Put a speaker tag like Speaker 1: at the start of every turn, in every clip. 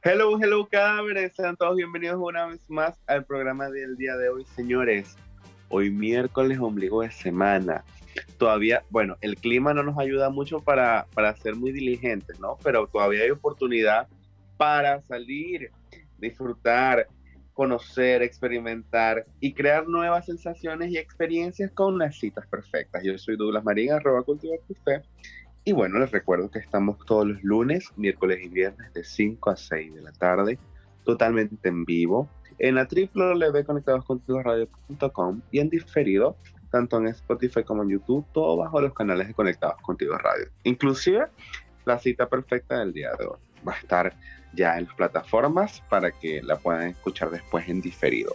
Speaker 1: Hello, hello, cabres. Sean todos bienvenidos una vez más al programa del día de hoy, señores. Hoy miércoles, ombligo de semana. Todavía, bueno, el clima no nos ayuda mucho para, para ser muy diligentes, ¿no? Pero todavía hay oportunidad para salir, disfrutar, conocer, experimentar y crear nuevas sensaciones y experiencias con las citas perfectas. Yo soy Douglas Marín, arroba cultivar fe. Y bueno, les recuerdo que estamos todos los lunes, miércoles y viernes de 5 a 6 de la tarde, totalmente en vivo, en la www.conectadoscontigoradio.com y en diferido, tanto en Spotify como en YouTube, todo bajo los canales de Conectados Contigo Radio. Inclusive, la cita perfecta del día de hoy va a estar ya en las plataformas para que la puedan escuchar después en diferido.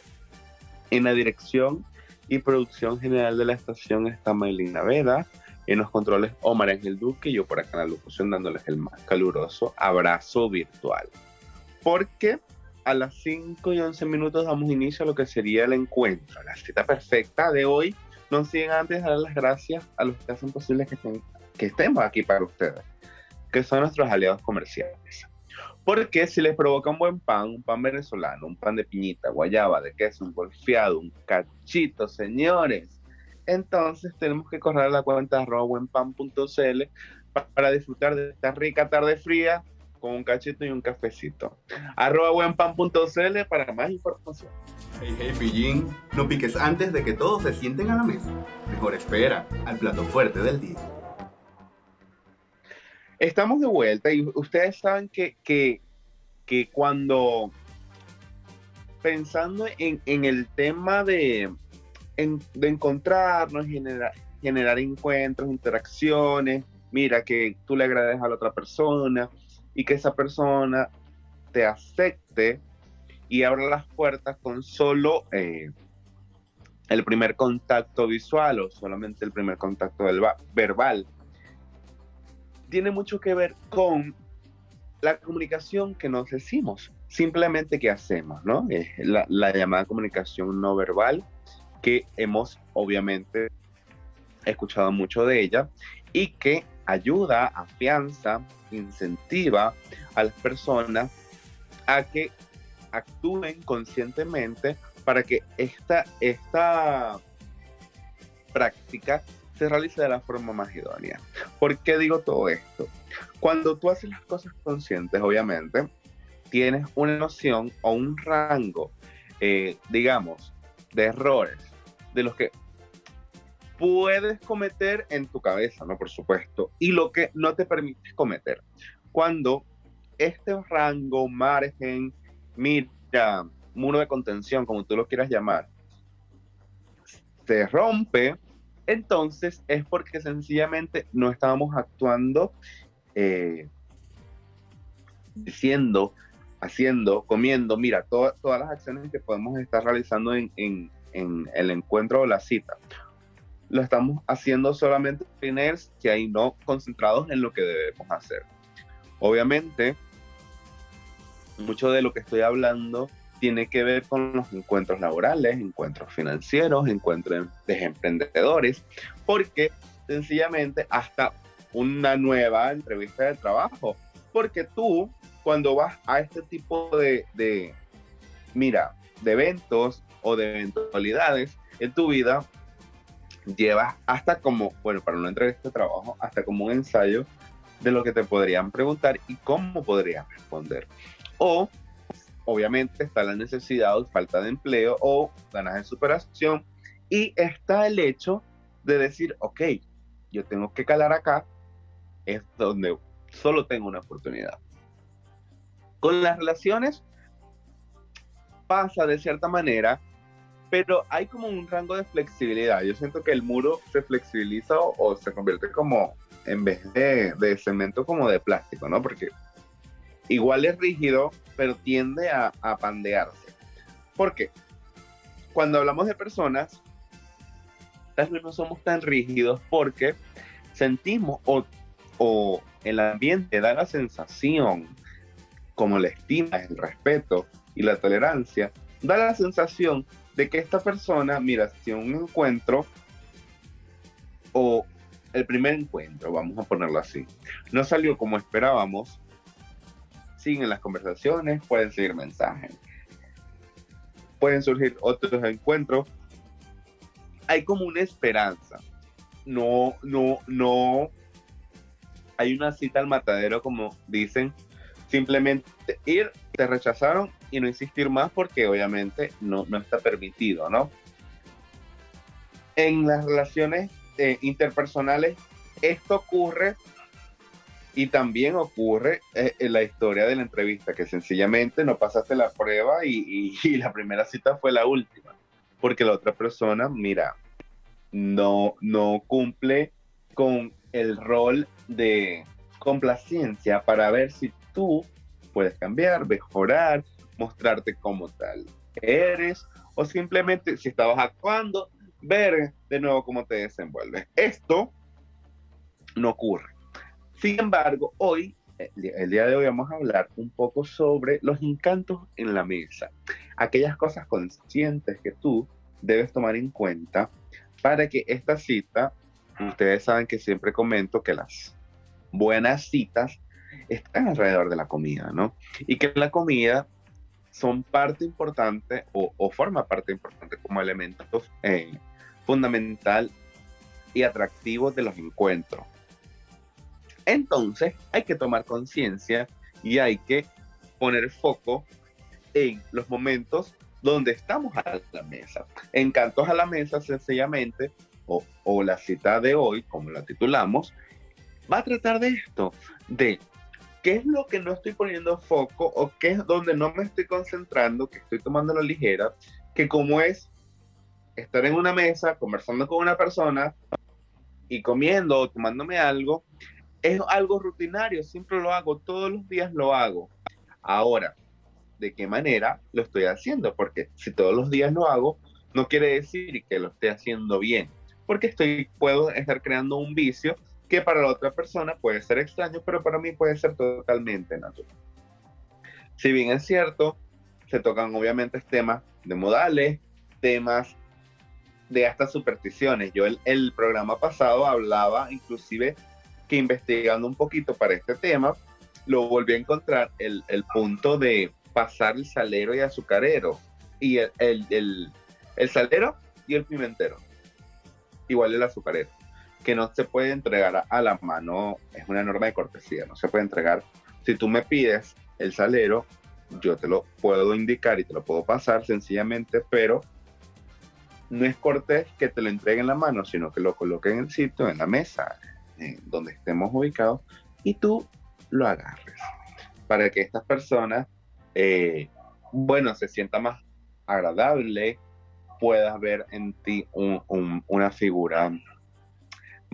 Speaker 1: En la dirección y producción general de la estación está Maylina Veda, en los controles Omar Ángel Duque y yo por acá en la locución dándoles el más caluroso abrazo virtual. Porque a las 5 y 11 minutos damos inicio a lo que sería el encuentro, la cita perfecta de hoy. No siguen antes dar las gracias a los que hacen posible que, que estemos aquí para ustedes, que son nuestros aliados comerciales. Porque si les provoca un buen pan, un pan venezolano, un pan de piñita, guayaba, de queso, un golfeado, un cachito, señores, entonces tenemos que correr a la cuenta de buenpan.cl para disfrutar de esta rica tarde fría con un cachito y un cafecito. Arroba buenpan.cl para más información.
Speaker 2: Hey, hey, pillín, no piques antes de que todos se sienten a la mesa. Mejor espera al plato fuerte del día.
Speaker 1: Estamos de vuelta y ustedes saben que, que, que cuando pensando en, en el tema de, de encontrarnos, generar, encuentros, interacciones, mira que tú le agradeces a la otra persona y que esa persona te acepte y abra las puertas con solo eh, el primer contacto visual o solamente el primer contacto verbal. Tiene mucho que ver con la comunicación que nos decimos, simplemente que hacemos, ¿no? la, la llamada comunicación no verbal que hemos obviamente escuchado mucho de ella y que ayuda, afianza, incentiva a las personas a que actúen conscientemente para que esta, esta práctica se realice de la forma más idónea. ¿Por qué digo todo esto? Cuando tú haces las cosas conscientes, obviamente, tienes una noción o un rango, eh, digamos, de errores de los que puedes cometer en tu cabeza, ¿no? Por supuesto, y lo que no te permites cometer. Cuando este rango, margen, mira, muro de contención, como tú lo quieras llamar, se rompe, entonces es porque sencillamente no estábamos actuando, eh, diciendo, haciendo, comiendo, mira, todas las acciones que podemos estar realizando en el encuentro o la cita. Lo estamos haciendo solamente que ahí no concentrados en lo que debemos hacer. Obviamente, mucho de lo que estoy hablando tiene que ver con los encuentros laborales, encuentros financieros, encuentros de emprendedores, porque sencillamente hasta una nueva entrevista de trabajo, porque tú cuando vas a este tipo de mira, de eventos o de eventualidades en tu vida, llevas hasta como, bueno, para una entrevista de trabajo, hasta como un ensayo de lo que te podrían preguntar y cómo podrías responder. O, obviamente, está la necesidad o falta de empleo o ganas de superación. Y está el hecho de decir, ok, yo tengo que calar acá, es donde solo tengo una oportunidad. Con las relaciones pasa de cierta manera pero hay como un rango de flexibilidad. Yo siento que el muro se flexibiliza o, se convierte como, en vez de, de, cemento, como de plástico, ¿no? Porque igual es rígido, pero tiende a, a pandearse. ¿Por qué? Cuando hablamos de personas, tal vez no somos tan rígidos porque sentimos o, o el ambiente da la sensación, como la estima, el respeto y la tolerancia, da la sensación de que esta persona, mira, si un encuentro o el primer encuentro, vamos a ponerlo así, no salió como esperábamos, siguen las conversaciones, pueden seguir mensajes, pueden surgir otros encuentros, hay como una esperanza, no, no, no, hay una cita al matadero como dicen, simplemente ir, te rechazaron y no insistir más porque obviamente no, no está permitido, ¿no? En las relaciones eh, interpersonales esto ocurre y también ocurre eh, en la historia de la entrevista, que sencillamente no pasaste la prueba y, y, la primera cita fue la última, porque la otra persona, mira, no, no cumple con el rol de complacencia para ver si tú puedes cambiar, mejorar, mostrarte como tal eres, o simplemente si estabas actuando, ver de nuevo cómo te desenvuelves. Esto no ocurre. Sin embargo, hoy, el día de hoy vamos a hablar un poco sobre los encantos en la mesa, aquellas cosas conscientes que tú debes tomar en cuenta para que esta cita, ustedes saben que siempre comento que las buenas citas están alrededor de la comida, ¿no? Y que la comida son parte importante o, forma parte importante como elementos eh, fundamental y atractivo de los encuentros. Entonces hay que tomar conciencia y hay que poner foco en los momentos donde estamos a la mesa. Encantos a la mesa sencillamente, o, o la cita de hoy, como la titulamos, va a tratar de esto, de qué es lo que no estoy poniendo foco o qué es donde no me estoy concentrando, que estoy tomando la ligera, que como es estar en una mesa conversando con una persona y comiendo o tomándome algo, es algo rutinario, siempre lo hago, todos los días lo hago. Ahora, ¿de qué manera lo estoy haciendo? Porque si todos los días lo hago, no quiere decir que lo esté haciendo bien, porque estoy, puedo estar creando un vicio que para la otra persona puede ser extraño, pero para mí puede ser totalmente natural. Si bien es cierto, se tocan obviamente temas de modales, temas de hasta supersticiones. Yo el, el programa pasado hablaba inclusive que investigando un poquito para este tema, lo volví a encontrar el, el punto de pasar el salero y azucarero. Y el, el, el, salero y el pimentero. Igual el azucarero que no se puede entregar a la mano, es una norma de cortesía, no se puede entregar. Si tú me pides el salero, yo te lo puedo indicar y te lo puedo pasar sencillamente, pero no es cortés que te lo entregue en la mano, sino que lo coloque en el sitio, en la mesa, donde estemos ubicados, y tú lo agarres. Para que estas personas, eh, bueno, se sienta más agradable, puedas ver en ti una figura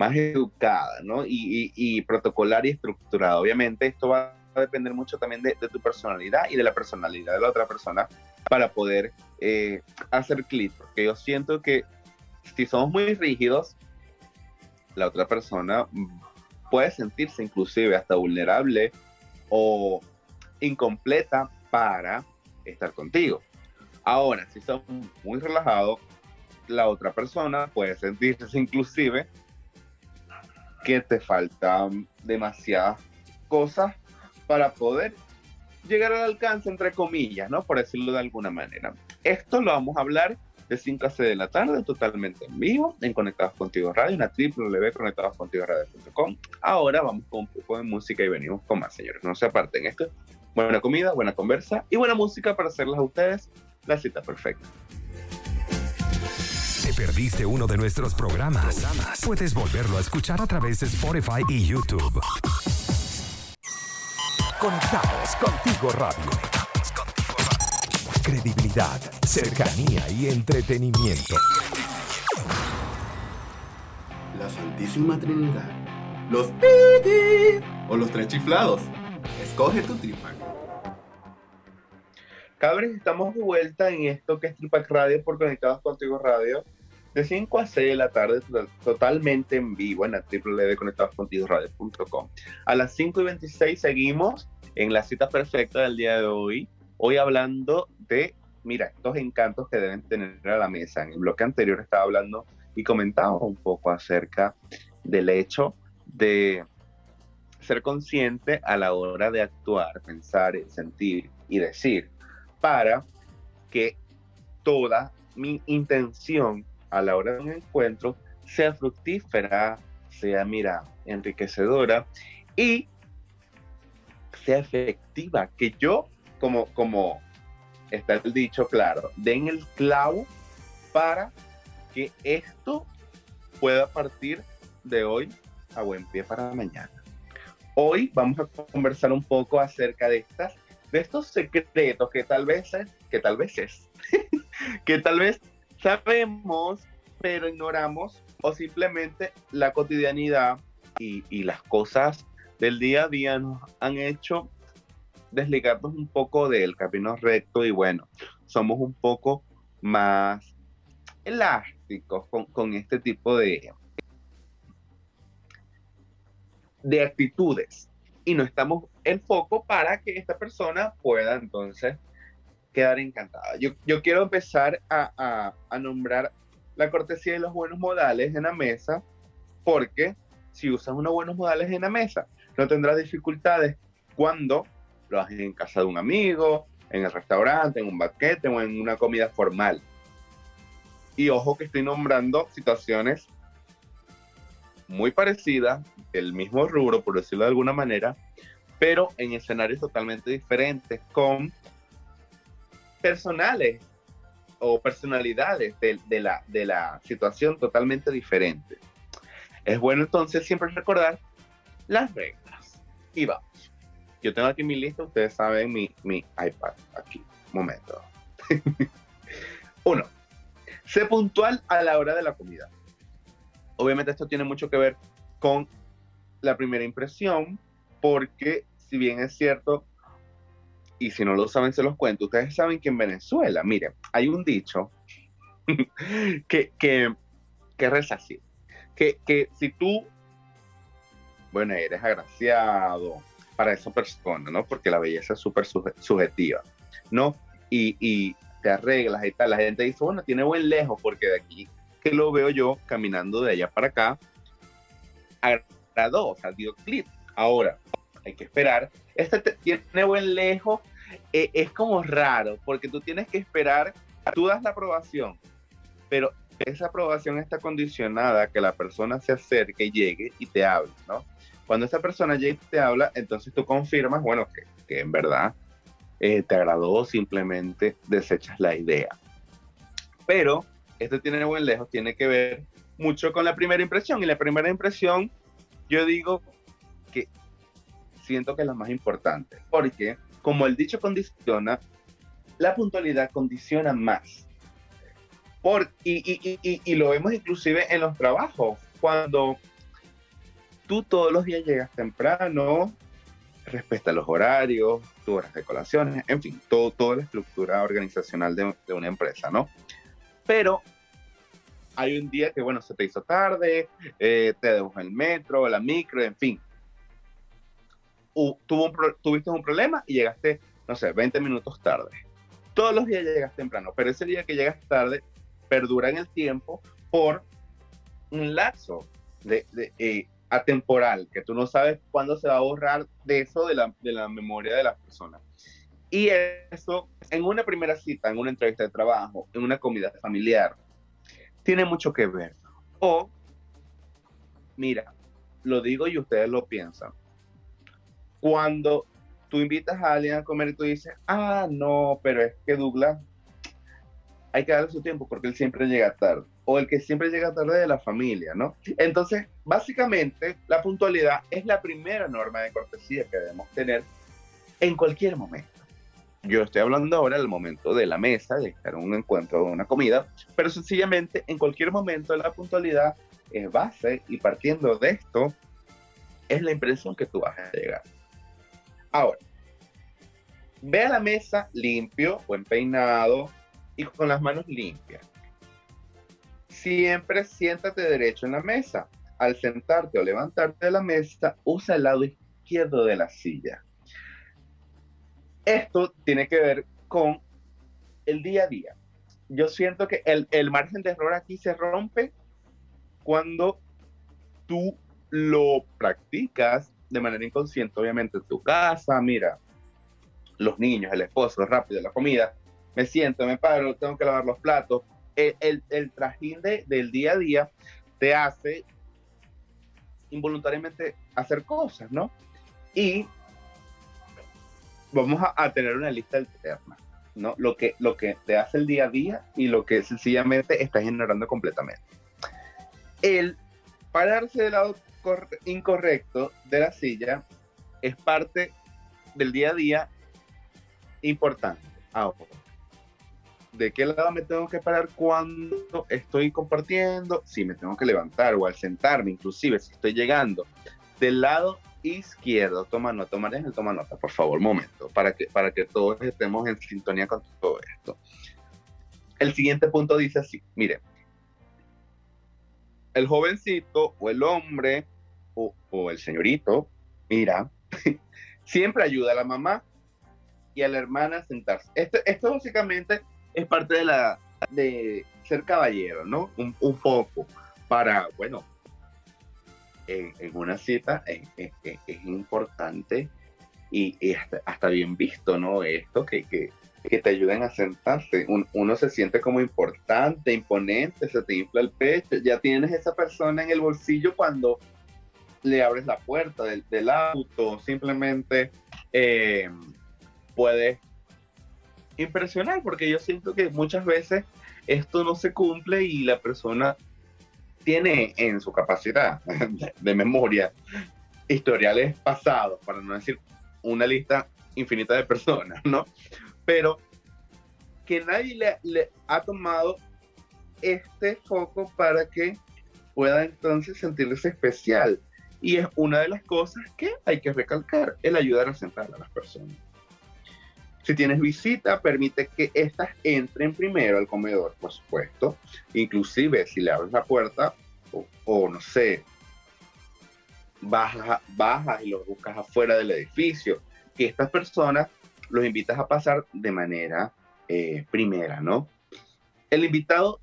Speaker 1: más educada, ¿no? Y, protocolar y estructurada. Obviamente esto va a depender mucho también de, tu personalidad y de la personalidad de la otra persona para poder eh, hacer clic, porque yo siento que si somos muy rígidos, la otra persona puede sentirse inclusive hasta vulnerable o incompleta para estar contigo. Ahora, si somos muy relajados, la otra persona puede sentirse inclusive que te faltan demasiadas cosas para poder llegar al alcance, entre comillas, ¿no? Por decirlo de alguna manera. Esto lo vamos a hablar de 5 a 6 de la tarde, totalmente en vivo, en Conectados Contigo Radio, en la www.conectadoscontigoradio.com. Ahora vamos con un poco de música y venimos con más, señores. No se aparten. Esto es buena comida, buena conversa y buena música para hacerles a ustedes la cita perfecta
Speaker 3: perdiste uno de nuestros programas, puedes volverlo a escuchar a través de Spotify y YouTube. Conectados contigo radio. Credibilidad, cercanía y entretenimiento.
Speaker 2: La Santísima Trinidad. Los piti o los tres chiflados. Escoge tu tripack.
Speaker 1: Cabres, estamos de vuelta en esto que es Tripac Radio por Conectados Contigo Radio. De 5 a 6 de la tarde, totalmente en vivo en la www.conectadoscontigoradio.com. A las 5 y 26 seguimos en la cita perfecta del día de hoy. Hoy hablando de, mira, estos encantos que deben tener a la mesa. En el bloque anterior estaba hablando y comentaba un poco acerca del hecho de ser consciente a la hora de actuar, pensar, sentir y decir para que toda mi intención a la hora de un encuentro sea fructífera, sea, mira, enriquecedora y sea efectiva, que yo, como, como está el dicho claro, den el clavo para que esto pueda partir de hoy a buen pie para mañana. Hoy vamos a conversar un poco acerca de estas de estos secretos que tal vez es, que tal vez es, que tal vez sabemos, pero ignoramos, o simplemente la cotidianidad y, las cosas del día a día nos han hecho desligarnos un poco del camino recto y bueno, somos un poco más elásticos con, con este tipo de, de actitudes. Y no estamos en foco para que esta persona pueda entonces quedar encantada. Yo, yo quiero empezar a, a, nombrar la cortesía y los buenos modales en la mesa, porque si usas unos buenos modales en la mesa, no tendrás dificultades cuando lo haces en casa de un amigo, en el restaurante, en un banquete o en una comida formal. Y ojo que estoy nombrando situaciones muy parecidas, el mismo rubro, por decirlo de alguna manera, pero en escenarios totalmente diferentes, con personales o personalidades de, la, de la situación totalmente diferente. Es bueno entonces siempre recordar las reglas. Y vamos. Yo tengo aquí mi lista, ustedes saben mi, mi iPad aquí. Momento. Uno, sé puntual a la hora de la comida obviamente esto tiene mucho que ver con la primera impresión, porque si bien es cierto, y si no lo saben, se los cuento, ustedes saben que en Venezuela, miren, hay un dicho que, que, que reza así, que, que si tú, bueno, eres agraciado para esa persona, ¿no? Porque la belleza es súper subjetiva, ¿no? Y, y te arreglas y tal, la gente dice, bueno, tiene buen lejos porque de aquí que lo veo yo caminando de allá para acá, agradó, o sea, dio clip. Ahora, hay que esperar. Este tiene buen lejos, eh, es como raro, porque tú tienes que esperar, tú das la aprobación, pero esa aprobación está condicionada a que la persona se acerque, llegue y te hable, ¿no? Cuando esa persona llega y te habla, entonces tú confirmas, bueno, que, que en verdad eh, te agradó, simplemente desechas la idea. Pero esto tiene buen lejos, tiene que ver mucho con la primera impresión. Y la primera impresión, yo digo que siento que es la más importante, porque como el dicho condiciona, la puntualidad condiciona más. Y, lo vemos inclusive en los trabajos, cuando tú todos los días llegas temprano, respeta los horarios, tus horas de colaciones, en fin, todo, toda la estructura organizacional de, de una empresa, ¿no? pero hay un día que, bueno, se te hizo tarde, eh, te dejó el metro, la micro, en fin. Tuvo tuviste un problema y llegaste, no sé, 20 minutos tarde. Todos los días llegas temprano, pero ese día que llegas tarde perdura en el tiempo por un lapso de, eh, atemporal, que tú no sabes cuándo se va a borrar de eso de la, de la memoria de las personas. Y eso, en una primera cita, en una entrevista de trabajo, en una comida familiar, tiene mucho que ver. O, mira, lo digo y ustedes lo piensan. Cuando tú invitas a alguien a comer y tú dices, ah, no, pero es que Douglas, hay que darle su tiempo porque él siempre llega tarde. O el que siempre llega tarde de la familia, ¿no? Entonces, básicamente, la puntualidad es la primera norma de cortesía que debemos tener en cualquier momento. Yo estoy hablando ahora del momento de la mesa, de estar en un encuentro o una comida, pero sencillamente en cualquier momento la puntualidad es base y partiendo de esto es la impresión que tú vas a llegar. Ahora, ve a la mesa limpio, buen peinado y con las manos limpias. Siempre siéntate derecho en la mesa. Al sentarte o levantarte de la mesa, usa el lado izquierdo de la silla. Esto tiene que ver con el día a día. Yo siento que el, el margen de error aquí se rompe cuando tú lo practicas de manera inconsciente, obviamente en tu casa, mira, los niños, el esposo, rápido, la comida, me siento, me paro, tengo que lavar los platos. El, el, trajín del día a día te hace involuntariamente hacer cosas, ¿no? Y vamos a, tener una lista alterna, ¿no? Lo que, lo que te hace el día a día y lo que sencillamente estás ignorando completamente. El pararse del lado incorrecto de la silla es parte del día a día importante. Ahora, ¿de qué lado me tengo que parar cuando estoy compartiendo? Si me tengo que levantar o al sentarme, inclusive si estoy llegando del lado izquierdo, toma nota, el toma nota, por favor, momento, para que, para que todos estemos en sintonía con todo esto. El siguiente punto dice así, mire, el jovencito o el hombre o, el señorito, mira, siempre ayuda a la mamá y a la hermana a sentarse. Esto, esto básicamente es parte de la de ser caballero, ¿no? Un, poco para, bueno, en, una cita es, importante y, hasta, bien visto, ¿no? Esto que, que, que te ayuden a sentarse. uno se siente como importante, imponente, se te infla el pecho. Ya tienes esa persona en el bolsillo cuando le abres la puerta del, auto, simplemente eh, puedes impresionar, porque yo siento que muchas veces esto no se cumple y la persona tiene en su capacidad de, memoria historiales pasados, para no decir una lista infinita de personas, ¿no? Pero que nadie le, ha tomado este foco para que pueda entonces sentirse especial. Y es una de las cosas que hay que recalcar, el ayudar a sentar a las personas. Si tienes visita, permite que éstas entren primero al comedor, por supuesto. Inclusive si le abres la puerta o, no sé, bajas, bajas y los buscas afuera del edificio, que estas personas los invitas a pasar de manera eh, primera, ¿no? El invitado,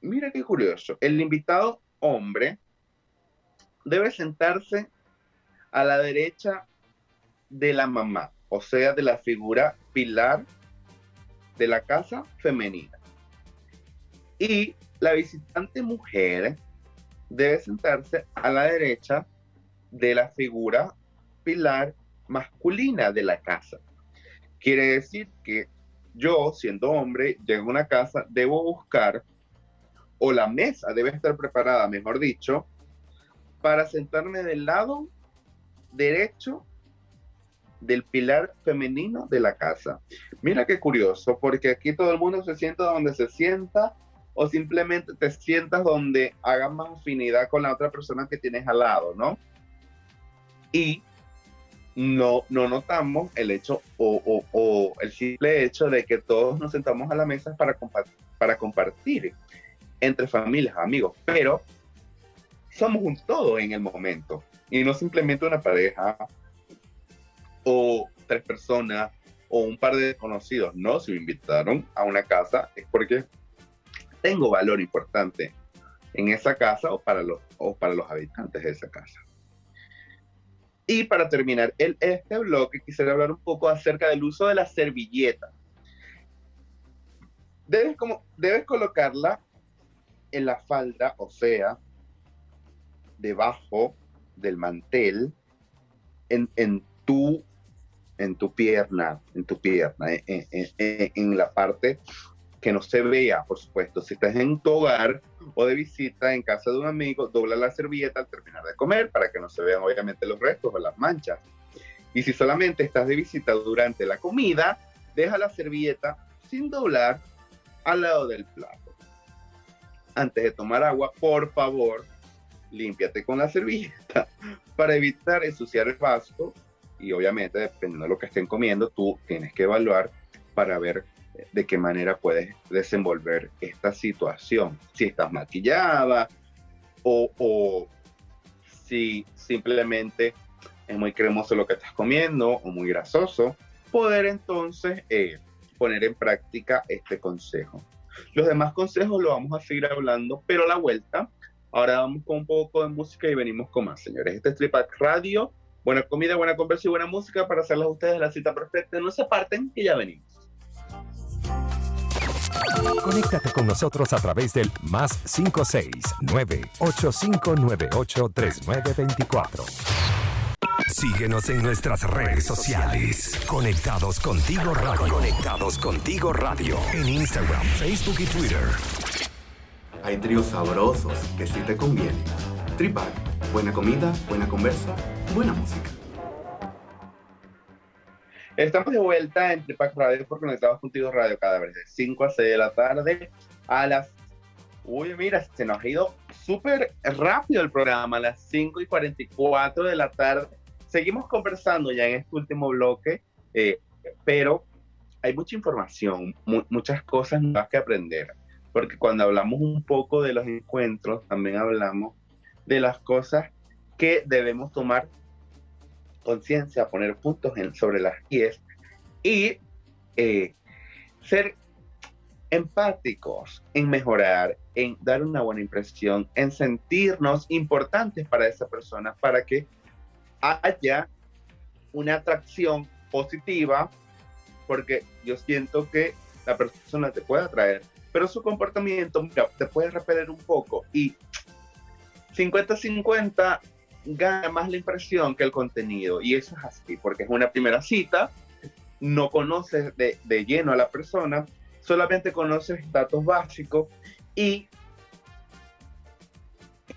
Speaker 1: mira qué curioso, el invitado hombre debe sentarse a la derecha de la mamá, o sea, de la figura pilar de la casa femenina. Y la visitante mujer debe sentarse a la derecha de la figura pilar masculina de la casa. Quiere decir que yo, siendo hombre, llego a una casa, debo buscar, o la mesa debe estar preparada, mejor dicho, para sentarme del lado derecho del pilar femenino de la casa. Mira qué curioso, porque aquí todo el mundo se sienta donde se sienta o simplemente te sientas donde haga más afinidad con la otra persona que tienes al lado, ¿no? Y no, no notamos el hecho o, el simple hecho de que todos nos sentamos a la mesa para, compartir entre familias, amigos, pero somos un todo en el momento y no simplemente una pareja o tres personas o un par de desconocidos. No, si me invitaron a una casa es porque tengo valor importante en esa casa o para los habitantes de esa casa. Y para terminar el, este bloque, quisiera hablar un poco acerca del uso de la servilleta. Debes, como, debes colocarla en la falda, o sea, debajo del mantel, en, en, tu, en tu pierna, en tu pierna, en, en la parte que no se vea, por supuesto. Si estás en tu hogar o de visita en casa de un amigo, dobla la servilleta al terminar de comer para que no se vean obviamente los restos o las manchas. Y si solamente estás de visita durante la comida, deja la servilleta sin doblar al lado del plato. Antes de tomar agua, por favor, límpiate con la servilleta para evitar ensuciar el vaso y obviamente dependiendo de lo que estén comiendo, tú tienes que evaluar para ver de qué manera puedes desenvolver esta situación. Si estás maquillada o, o si simplemente es muy cremoso lo que estás comiendo o muy grasoso, poder entonces eh, poner en práctica este consejo. Los demás consejos lo vamos a seguir hablando, pero a la vuelta, ahora vamos con un poco de música y venimos con más, señores. Este es Tripac Radio, buena comida, buena conversa y buena música para hacerles a ustedes la cita perfecta. No se aparten y ya venimos.
Speaker 3: Conéctate con nosotros a través del más 569 8598 3924. Síguenos en nuestras redes sociales. Conectados contigo radio. Conectados contigo radio. En Instagram, Facebook y Twitter.
Speaker 2: Hay tríos sabrosos que sí te convienen. Tripac, buena comida, buena conversa, buena música.
Speaker 1: Estamos de vuelta en Tripac Radio por Conectados Contigo Radio cada vez de 5 a 6 de la tarde a las... Uy, mira, se nos ha ido súper rápido el programa, a las 5 y 44 de la tarde. Seguimos conversando ya en este último bloque, eh, pero hay mucha información, muchas cosas nuevas que aprender, porque cuando hablamos un poco de los encuentros, también hablamos de las cosas que debemos tomar conciencia, poner puntos en, sobre las IES y eh, ser empáticos en mejorar, en dar una buena impresión, en sentirnos importantes para esa persona, para que haya una atracción positiva, porque yo siento que la persona te puede atraer, pero su comportamiento te puede repeler un poco y 50-50 gana más la impresión que el contenido y eso es así, porque es una primera cita, no conoces de, de lleno a la persona, solamente conoces datos básicos y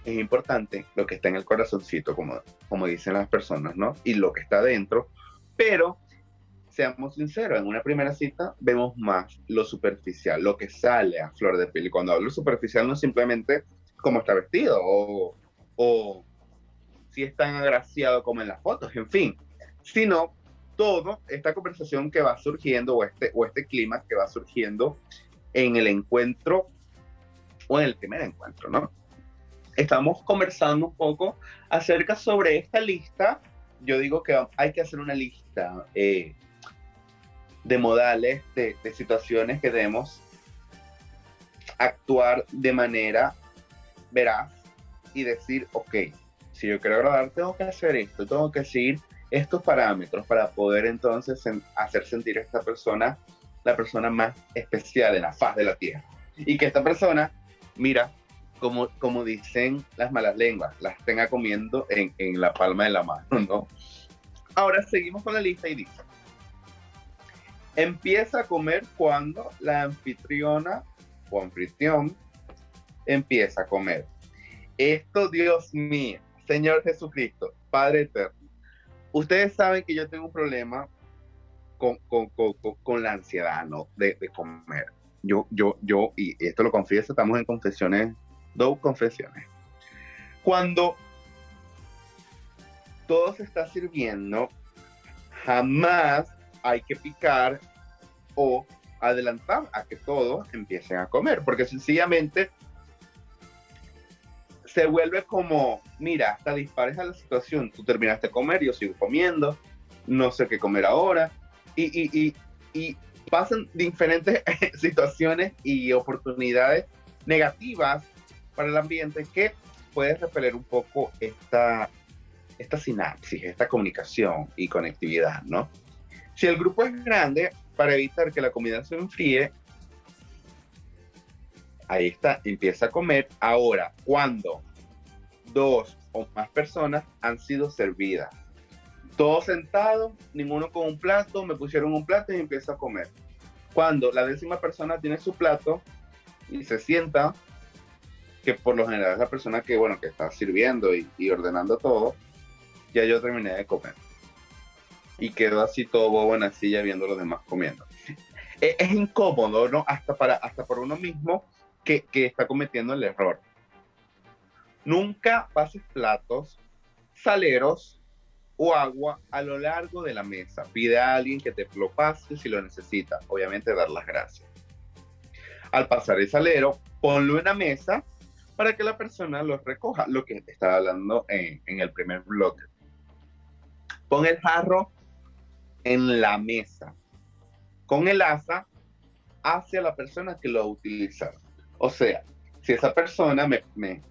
Speaker 1: es importante lo que está en el corazoncito, como, como dicen las personas, ¿no? Y lo que está dentro, pero seamos sinceros, en una primera cita vemos más lo superficial, lo que sale a flor de piel. Y cuando hablo superficial no simplemente cómo está vestido o si es tan agraciado como en las fotos, en fin, sino todo esta conversación que va surgiendo o este, o este clima que va surgiendo en el encuentro o en el primer encuentro, ¿no? estamos conversando un poco acerca sobre esta lista. Yo digo que hay que hacer una lista eh, de modales, de, situaciones que debemos actuar de manera veraz y decir, ok, si yo quiero agradar, tengo que hacer esto, tengo que seguir estos parámetros para poder entonces hacer sentir a esta persona la persona más especial en la faz de la tierra. Y que esta persona, mira, como, como dicen las malas lenguas, las tenga comiendo en, en la palma de la mano, ¿no? Ahora seguimos con la lista y dice, empieza a comer cuando la anfitriona o anfitrión empieza a comer. Esto, Dios mío, Señor Jesucristo, Padre Eterno, ustedes saben que yo tengo un problema con, con, con, con la ansiedad, ¿no? De, de, comer. Yo, yo, yo, y esto lo confieso, estamos en confesiones dos confesiones. Cuando todo se está sirviendo, jamás hay que picar o adelantar a que todos empiecen a comer, porque sencillamente se vuelve como, mira, hasta dispares a la situación, tú terminaste de comer, yo sigo comiendo, no sé qué comer ahora, y, y, y, y pasan diferentes situaciones y oportunidades negativas para el ambiente que puede repeler un poco esta, esta sinapsis, esta comunicación y conectividad, ¿no? Si el grupo es grande, para evitar que la comida se enfríe, ahí está, empieza a comer. Ahora, cuando dos o más personas han sido servidas, todos sentados, ninguno con un plato, me pusieron un plato y empiezo a comer. Cuando la décima persona tiene su plato y se sienta, que por lo general es la persona que, bueno, que está sirviendo y, ordenando todo, ya yo terminé de comer. Y quedo así todo bobo en la silla viendo a los demás comiendo. Es, es, incómodo, ¿no? Hasta para, hasta por uno mismo que, está cometiendo el error. Nunca pases platos saleros o agua a lo largo de la mesa. Pide a alguien que te lo pase si lo necesita. Obviamente dar las gracias. Al pasar el salero, ponlo en la mesa para que la persona lo recoja, lo que estaba hablando en, en el primer bloque. Pon el jarro en la mesa, con el asa hacia la persona que lo va a utilizar. O sea, si esa persona me, me,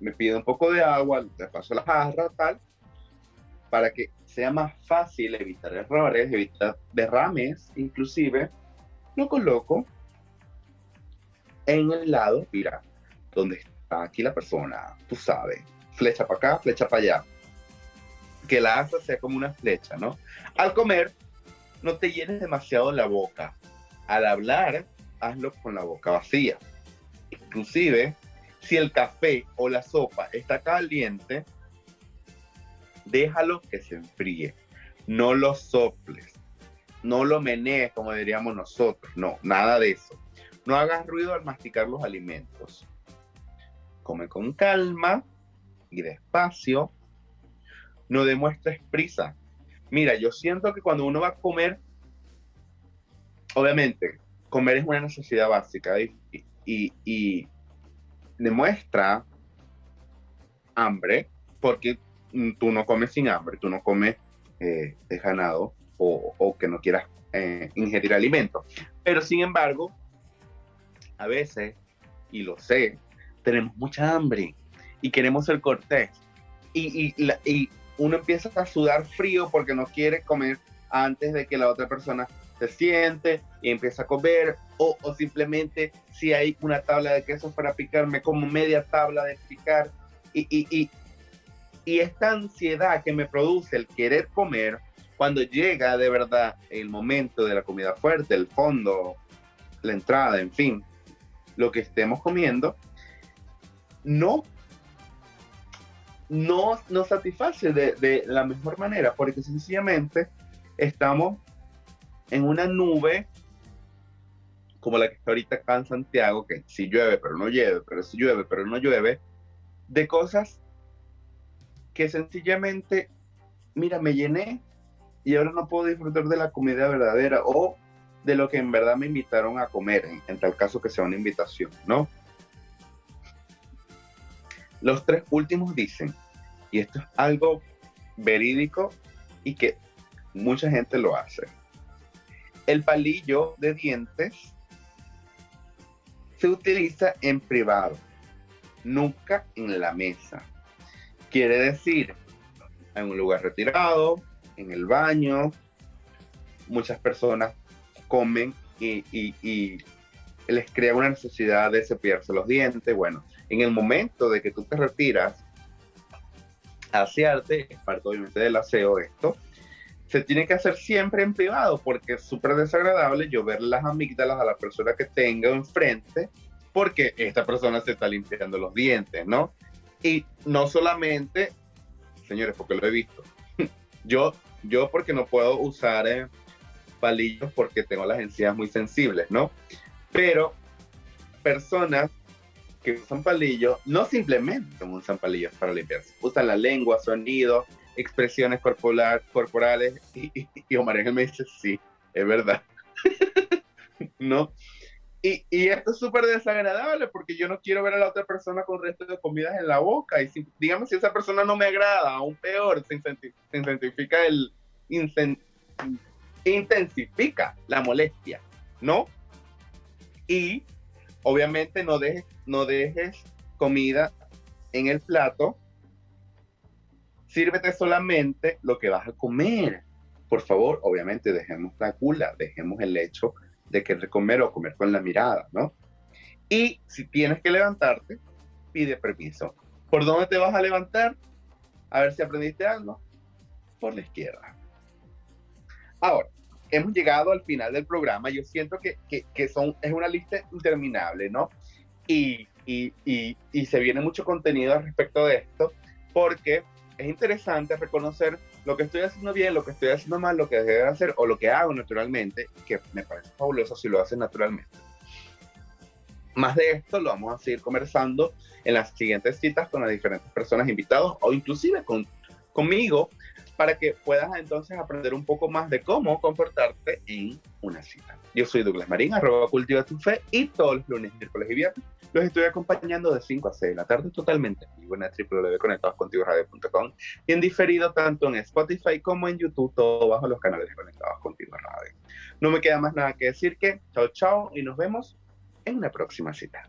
Speaker 1: me pide un poco de agua, le paso la jarra, tal, para que sea más fácil evitar errores, evitar derrames, inclusive, lo coloco en el lado, mira, donde está aquí la persona, tú sabes, flecha para acá, flecha para allá. Que la asa sea como una flecha, ¿no? Al comer, no te llenes demasiado la boca. Al hablar, hazlo con la boca vacía. Inclusive, si el café o la sopa está caliente, déjalo que se enfríe. No lo soples. No lo menees como diríamos nosotros. No, nada de eso. No hagas ruido al masticar los alimentos. Come con calma y despacio. No demuestres prisa. Mira, yo siento que cuando uno va a comer, obviamente, comer es una necesidad básica y, demuestra hambre porque tú no comes sin hambre, tú no comes eh, desganado o, que no quieras eh, ingerir alimentos. Pero sin embargo, a veces, y lo sé, tenemos mucha hambre y queremos ser cortés. Y, y uno empieza a sudar frío porque no quiere comer antes de que la otra persona se siente y empieza a comer, o, o, simplemente si hay una tabla de quesos para picarme, como media tabla de picar, y, y, y esta ansiedad que me produce el querer comer, cuando llega de verdad el momento de la comida fuerte, el fondo, la entrada, en fin, lo que estemos comiendo, no, no nos satisface de, de la mejor manera, porque sencillamente estamos en una nube como la que está ahorita acá en Santiago, que si llueve pero no llueve, pero si llueve pero no llueve, de cosas que sencillamente, mira, me llené y ahora no puedo disfrutar de la comida verdadera o de lo que en verdad me invitaron a comer, en, tal caso que sea una invitación, ¿no? Los tres últimos dicen, y esto es algo verídico y que mucha gente lo hace. El palillo de dientes se utiliza en privado, nunca en la mesa. Quiere decir, en un lugar retirado, en el baño, muchas personas comen y, les crea una necesidad de cepillarse los dientes. Bueno, en el momento de que tú te retiras asearte, es parte obviamente del aseo esto, se tiene que hacer siempre en privado porque es súper desagradable yo ver las amígdalas a la persona que tenga enfrente porque esta persona se está limpiando los dientes, ¿no? Y no solamente, señores, porque lo he visto, yo, yo porque no puedo usar eh, palillos porque tengo las encías muy sensibles, ¿no? Pero personas que usan palillos, no simplemente usan palillos para limpiarse, usan la lengua, sonidos, expresiones corporales, y, y, Omar Ángel me dice, sí, es verdad. ¿No? Y, y, esto es súper desagradable porque yo no quiero ver a la otra persona con resto de comidas en la boca. Y si, digamos, si esa persona no me agrada, aún peor, se, intensifica el. intensifica la molestia, ¿no? Y obviamente no dejes, no dejes comida en el plato. Sírvete solamente lo que vas a comer. Por favor, obviamente dejemos la gula, dejemos el hecho de querer comer o comer con la mirada, ¿no? Y si tienes que levantarte, pide permiso. ¿Por dónde te vas a levantar? A ver si aprendiste algo. Por la izquierda. Ahora, hemos llegado al final del programa. Yo siento que, que, son, es una lista interminable, ¿no? Y, y, y, y se viene mucho contenido al respecto de esto, porque es interesante reconocer lo que estoy haciendo bien, lo que estoy haciendo mal, lo que debe hacer o lo que hago naturalmente, que me parece fabuloso si lo haces naturalmente. Más de esto lo vamos a seguir conversando en las siguientes citas con las diferentes personas invitados o inclusive con, conmigo para que puedas entonces aprender un poco más de cómo comportarte en una cita. Yo soy Douglas Marín, arroba cultiva tu fe, y todos los lunes, miércoles y viernes los estoy acompañando de 5 a 6 de la tarde totalmente en vivo en www.conectadoscontigo.radio.com y en diferido tanto en Spotify como en YouTube, todo bajo los canales de Conectados Contigo Radio. No me queda más nada que decir que chao chao y nos vemos en una próxima cita.